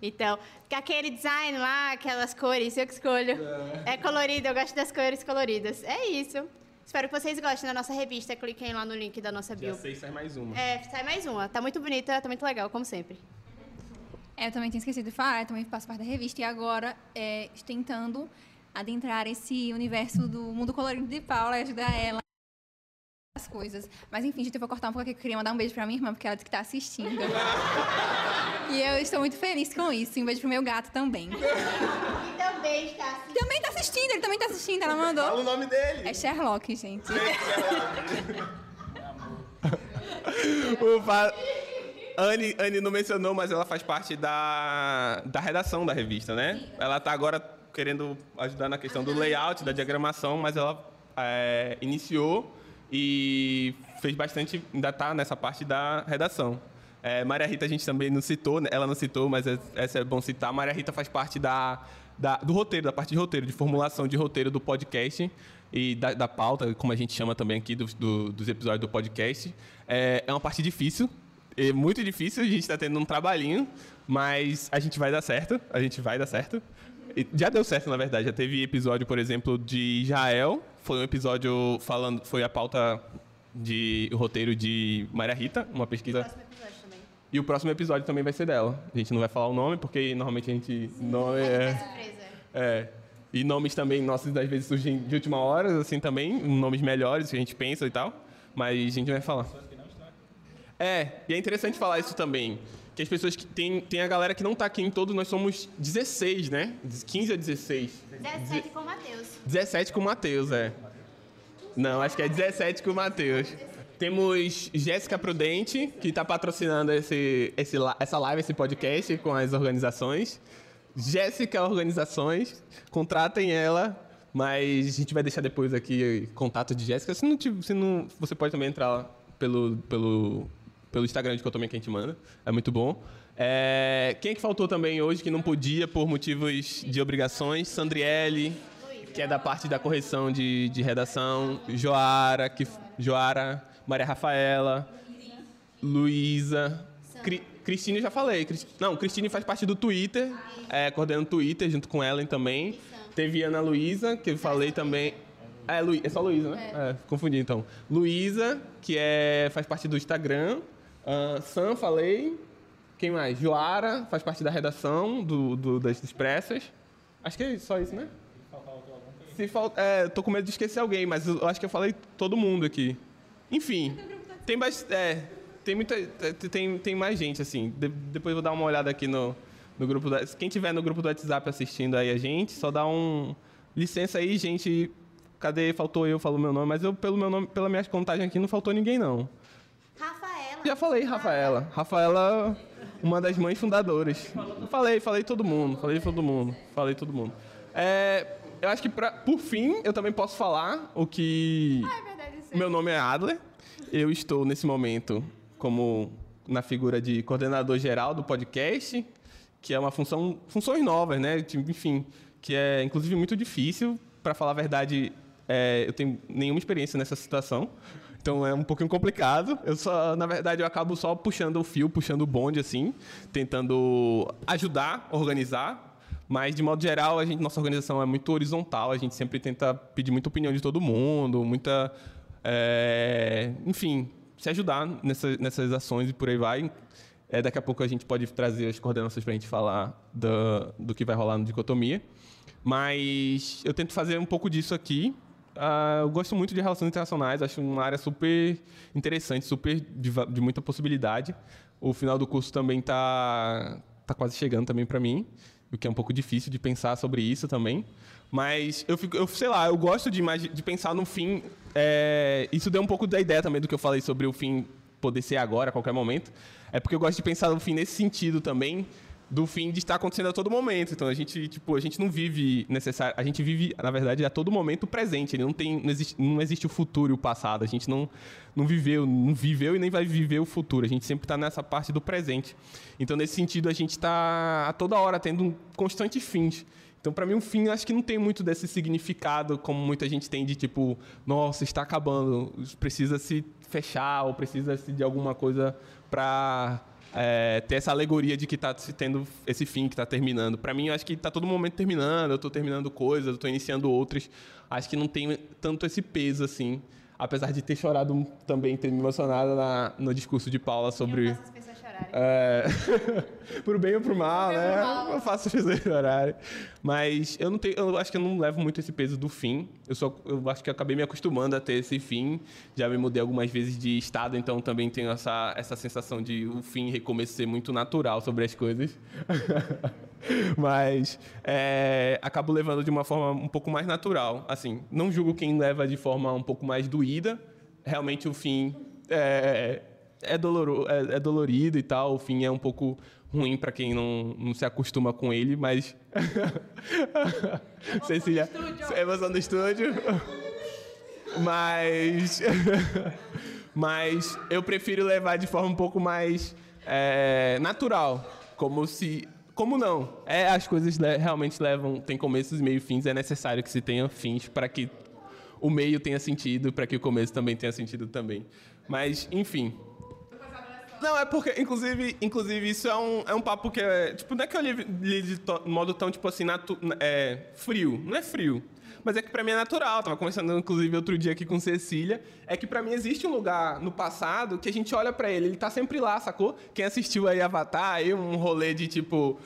Então, aquele design lá, aquelas cores, eu que escolho. É colorido, eu gosto das cores coloridas. É isso. Espero que vocês gostem da nossa revista. Cliquem lá no link da nossa bio. Já sei, sai mais uma. É, sai mais uma. Tá muito bonita, tá muito legal, como sempre. É, eu também tinha esquecido de falar, eu também faço parte da revista e agora é, tentando adentrar esse universo do mundo colorido de Paula e ajudar ela as coisas. Mas enfim, gente, eu vou cortar um pouco aqui, eu queria mandar um beijo pra minha irmã, porque ela disse que tá assistindo. e eu estou muito feliz com isso. Um beijo pro meu gato também. E também está assistindo. Também tá assistindo, ele também tá assistindo, ela mandou. Fala o nome dele. É Sherlock, gente. o fa... Anne, Anne não mencionou, mas ela faz parte da, da redação da revista, né? Ela tá agora querendo ajudar na questão do layout, da diagramação, mas ela é, iniciou e fez bastante, ainda está nessa parte da redação. É, Maria Rita a gente também não citou, né? ela não citou, mas é, essa é bom citar. Maria Rita faz parte da, da, do roteiro, da parte de roteiro, de formulação de roteiro do podcast e da, da pauta, como a gente chama também aqui do, do, dos episódios do podcast. É, é uma parte difícil, é muito difícil, a gente está tendo um trabalhinho, mas a gente vai dar certo, a gente vai dar certo. Já deu certo, na verdade. Já teve episódio, por exemplo, de Israel. Foi um episódio falando. Foi a pauta de roteiro de Maria Rita, uma pesquisa. E o próximo episódio também vai ser dela. A gente não vai falar o nome, porque normalmente a gente. Nome é. É. E nomes também nossos às vezes surgem de última hora, assim também, nomes melhores que a gente pensa e tal. Mas a gente vai falar. É, e é interessante falar isso também que as pessoas que tem, tem a galera que não está aqui em todos, nós somos 16, né? 15 a 16. 17 com o Matheus. 17 com o Matheus, é. Não, acho que é 17 com o Matheus. Temos Jéssica Prudente, que está patrocinando esse, esse, essa live, esse podcast com as organizações. Jéssica Organizações, contratem ela, mas a gente vai deixar depois aqui contato de Jéssica. Se não, se não, você pode também entrar pelo, pelo pelo Instagram de Cotomia que a gente manda. É muito bom. É, quem é que faltou também hoje que não podia por motivos de obrigações? Sandriele, que é da parte da correção de, de redação. Joara, que, Joara, Maria Rafaela, Luísa. Cri, Cristine já falei. Não, Cristine faz parte do Twitter, é, coordena o Twitter junto com Ellen também. Teve Ana Luísa, que eu falei também. É, Lu, é só Luísa, né? É. É, confundi então. Luísa, que é, faz parte do Instagram. Uh, Sam, falei. Quem mais? Joara, faz parte da redação do, do, das Expressas. Acho que é só isso, né? Se falta, é, tô com medo de esquecer alguém, mas eu acho que eu falei todo mundo aqui. Enfim, tem bastante, é, tem muita, tem, tem mais gente assim. De, depois vou dar uma olhada aqui no, no grupo do, quem tiver no grupo do WhatsApp assistindo aí a gente, só dá um licença aí, gente. Cadê? Faltou eu, falou meu nome, mas eu pelo meu nome, pela minha contagem aqui não faltou ninguém não. Já falei, Rafaela. Rafaela, uma das mães fundadoras. Falei, falei todo mundo, falei todo mundo, falei todo mundo. É, eu acho que, pra, por fim, eu também posso falar o que... Ah, é verdade, Meu nome é Adler. Eu estou, nesse momento, como na figura de coordenador geral do podcast, que é uma função... Funções novas, né? Enfim, que é, inclusive, muito difícil. Para falar a verdade, é, eu tenho nenhuma experiência nessa situação. Então é um pouquinho complicado. Eu só, na verdade, eu acabo só puxando o fio, puxando o bonde, assim, tentando ajudar, organizar. Mas, de modo geral, a gente, nossa organização é muito horizontal, a gente sempre tenta pedir muita opinião de todo mundo, muita. é, enfim, se ajudar nessa, nessas ações e por aí vai. É, daqui a pouco a gente pode trazer as coordenações para a gente falar do, do que vai rolar no Dicotomia. Mas eu tento fazer um pouco disso aqui. Ah, eu gosto muito de relações internacionais, acho uma área super interessante, super de, de muita possibilidade. O final do curso também está tá quase chegando também para mim, o que é um pouco difícil de pensar sobre isso também. Mas eu fico, eu sei lá, eu gosto de, de pensar no fim. é, isso deu um pouco da ideia também do que eu falei sobre o fim poder ser agora, a qualquer momento. É porque eu gosto de pensar no fim nesse sentido também, do fim de estar acontecendo a todo momento. Então a gente, tipo, a gente não vive necessário, a gente vive, na verdade, a todo momento o presente. Ele não tem, não existe, não existe o futuro e o passado. A gente não, não viveu, não viveu e nem vai viver o futuro. A gente sempre está nessa parte do presente. Então nesse sentido a gente está a toda hora tendo um constante fins. Então, para mim, o fim, acho que não tem muito desse significado como muita gente tem de tipo, nossa, está acabando, precisa se fechar ou precisa se de alguma coisa para ter essa alegoria de que está se tendo esse fim que está terminando. Para mim, eu acho que está todo momento terminando, eu estou terminando coisas, eu estou iniciando outras. Acho que não tem tanto esse peso assim. Apesar de ter chorado também, ter me emocionado na, no discurso de Paula sobre. É, pro bem ou pro mal, né? Eu faço pessoas chorarem. Mas eu não tenho, eu acho que eu não levo muito esse peso do fim. Eu só, eu acho que eu acabei me acostumando a ter esse fim. Já me mudei algumas vezes de estado, então também tenho essa, essa sensação de o fim recomeço ser muito natural sobre as coisas. Mas é, acabo levando de uma forma um pouco mais natural. Assim, não julgo quem leva de forma um pouco mais doída. Realmente o fim é, é, doloro, é, é dolorido e tal. O fim é um pouco ruim para quem não, não se acostuma com ele, mas. Cecília, emoção do estúdio. Mas. mas eu prefiro levar de forma um pouco mais é, natural. Como se. Como não? É, as coisas realmente levam. Tem começos, meio e fins. É necessário que se tenha fins para que o meio tenha sentido, para que o começo também tenha sentido também. Mas, enfim. Não, é porque, inclusive, inclusive isso é um, é um papo que é. Tipo, não é que eu li, li de to- modo tão, tipo assim, natu, é, frio. Não é frio. Mas é que pra mim é natural. Tava conversando, inclusive, outro dia aqui com Cecília. É que pra mim existe um lugar no passado que a gente olha pra ele. Ele tá sempre lá, sacou? Quem assistiu aí Avatar, aí um rolê de tipo.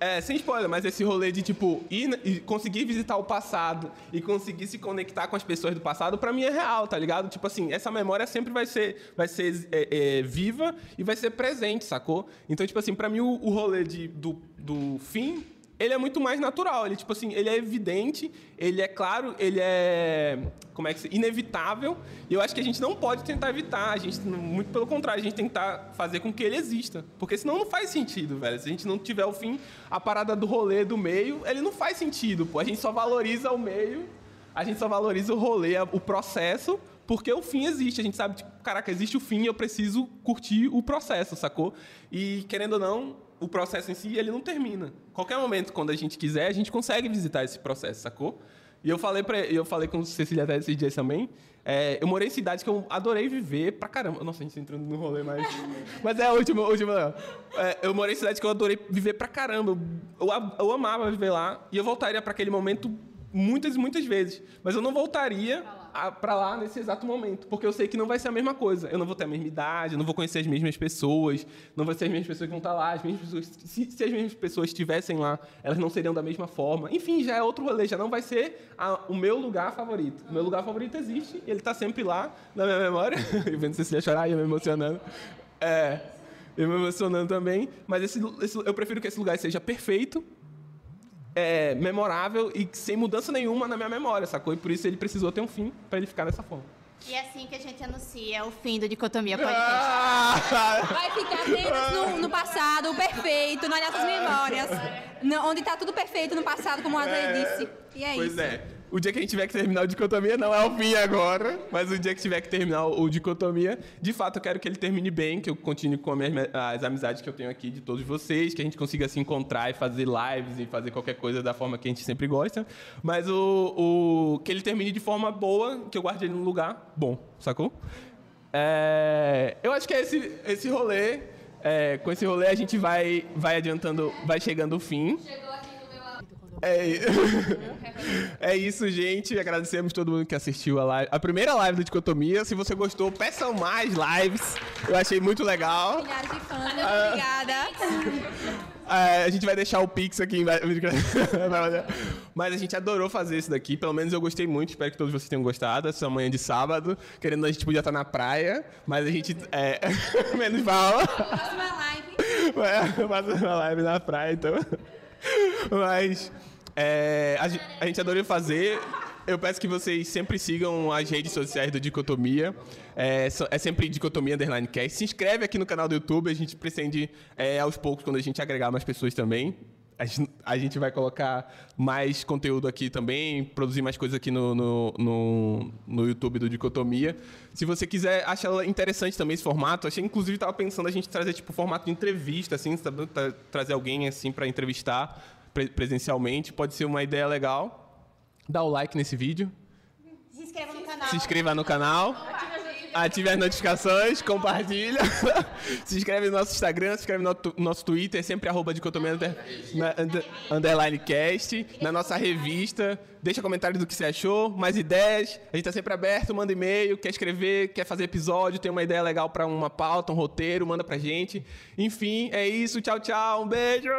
É, sem spoiler, mas esse rolê de, tipo, ir e conseguir visitar o passado e conseguir se conectar com as pessoas do passado, pra mim é real, tá ligado? Tipo assim, essa memória sempre vai ser, vai ser é, é, viva e vai ser presente, sacou? Então, tipo assim, pra mim o, o rolê de, do, do fim, ele é muito mais natural. Ele, tipo assim, ele é evidente, ele é claro, ele é, como é que se, inevitável. E eu acho que a gente não pode tentar evitar. A gente, muito pelo contrário, a gente tem que tentar fazer com que ele exista. Porque senão não faz sentido, velho. Se a gente não tiver o fim, a parada do rolê do meio, ele não faz sentido, pô. A gente só valoriza o meio, a gente só valoriza o rolê, o processo, porque o fim existe. A gente sabe, tipo, caraca, existe o fim e eu preciso curtir o processo, sacou? E, querendo ou não, o processo em si, ele não termina. Qualquer momento, quando a gente quiser, a gente consegue visitar esse processo, sacou? E eu falei, pra, eu falei com Cecília até esses dias também. é, eu morei em cidades que eu adorei viver pra caramba. Nossa, a gente tá entrando no rolê mais. Mas é a última, a última. É, eu morei em cidades que eu adorei viver pra caramba. Eu, eu, eu amava viver lá. E eu voltaria pra aquele momento muitas e muitas vezes. Mas eu não voltaria a- pra lá nesse exato momento. Porque eu sei que não vai ser a mesma coisa. Eu não vou ter a mesma idade, eu não vou conhecer as mesmas pessoas, não vai ser as mesmas pessoas que vão estar lá. As mesmas pessoas, se, se as mesmas pessoas estivessem lá, elas não seriam da mesma forma. Enfim, já é outro rolê, já não vai ser a- o meu lugar favorito. O meu lugar favorito existe, ele está sempre lá na minha memória. Eu vendo Cecília chorar e eu me emocionando. É, eu me emocionando também. Mas esse, esse- eu prefiro que esse lugar seja perfeito, é, memorável e sem mudança nenhuma na minha memória, sacou? E por isso ele precisou ter um fim para ele ficar dessa forma. E é assim que a gente anuncia o fim do Dicotomia Podcast. Vai ficar apenas no, no passado, o perfeito, nas nossas memórias. No- onde tá tudo perfeito no passado, como o Adler disse. E é pois isso. é. O dia que a gente tiver que terminar o dicotomia não é o fim agora, mas o dia que tiver que terminar o dicotomia, de fato eu quero que ele termine bem, que eu continue com as, amizades que eu tenho aqui de todos vocês, que a gente consiga se encontrar e fazer lives e fazer qualquer coisa da forma que a gente sempre gosta, mas o, o que ele termine de forma boa, que eu guarde ele num lugar bom, sacou? É, eu acho que é esse, esse rolê. é, com esse rolê a gente vai, vai adiantando, vai chegando o fim. É, é isso, gente. Agradecemos todo mundo que assistiu a live. A primeira live do Dicotomia. Se você gostou, peçam mais lives. Eu achei muito legal. Milhares de fãs, Ah. obrigada. É, a gente vai deixar o Pix aqui embaixo. Mas a gente adorou fazer isso daqui. Pelo menos eu gostei muito. Espero que todos vocês tenham gostado. Essa manhã de sábado. Querendo, a gente podia estar na praia. Mas a gente. É, menos fala. Próxima live. Uma live na praia, então. Mas é, a, a gente adorou fazer. Eu peço que vocês sempre sigam as redes sociais do Dicotomia. É, é sempre Dicotomia Underline Cast. Se inscreve aqui no canal do YouTube. A gente pretende, é, aos poucos, quando a gente agregar mais pessoas também. A gente, a gente vai colocar mais conteúdo aqui também, produzir mais coisas aqui no, no, no, no YouTube do Dicotomia. Se você quiser, acha interessante também esse formato. Achei, inclusive, estava pensando a gente trazer tipo formato de entrevista, assim, trazer alguém assim para entrevistar presencialmente. Pode ser uma ideia legal. Dá o like nesse vídeo, Se inscreva no canal. se inscreva no canal. Ative as notificações, compartilha. se inscreve no nosso Instagram, se inscreve no nosso Twitter, sempre arroba dicotomia under, na- under- underline cast, na nossa revista. Deixa comentários do que você achou, mais ideias. A gente tá sempre aberto, manda e-mail, quer escrever, quer fazer episódio, tem uma ideia legal para uma pauta, um roteiro, manda pra gente. Enfim, é isso. Tchau, tchau. Um beijo!